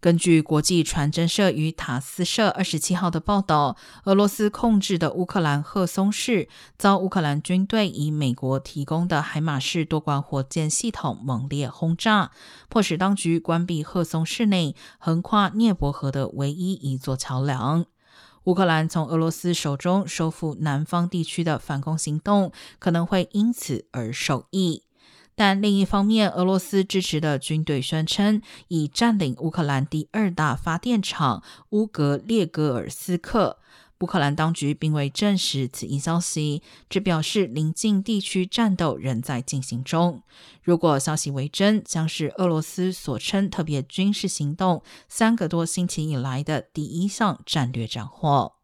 根据国际传真社与塔斯社二十七号的报道，俄罗斯控制的乌克兰赫松市遭乌克兰军队以美国提供的海马式多管火箭系统猛烈轰炸，迫使当局关闭赫松市内横跨涅伯河的唯一一座桥梁。乌克兰从俄罗斯手中收复南方地区的反攻行动可能会因此而受益。但另一方面，俄罗斯支持的军队宣称已占领乌克兰第二大发电厂乌格列戈尔斯克。乌克兰当局并未证实此一消息，只表示邻近地区战斗仍在进行中。如果消息为真，将是俄罗斯所称特别军事行动三个多星期以来的第一项战略斩获。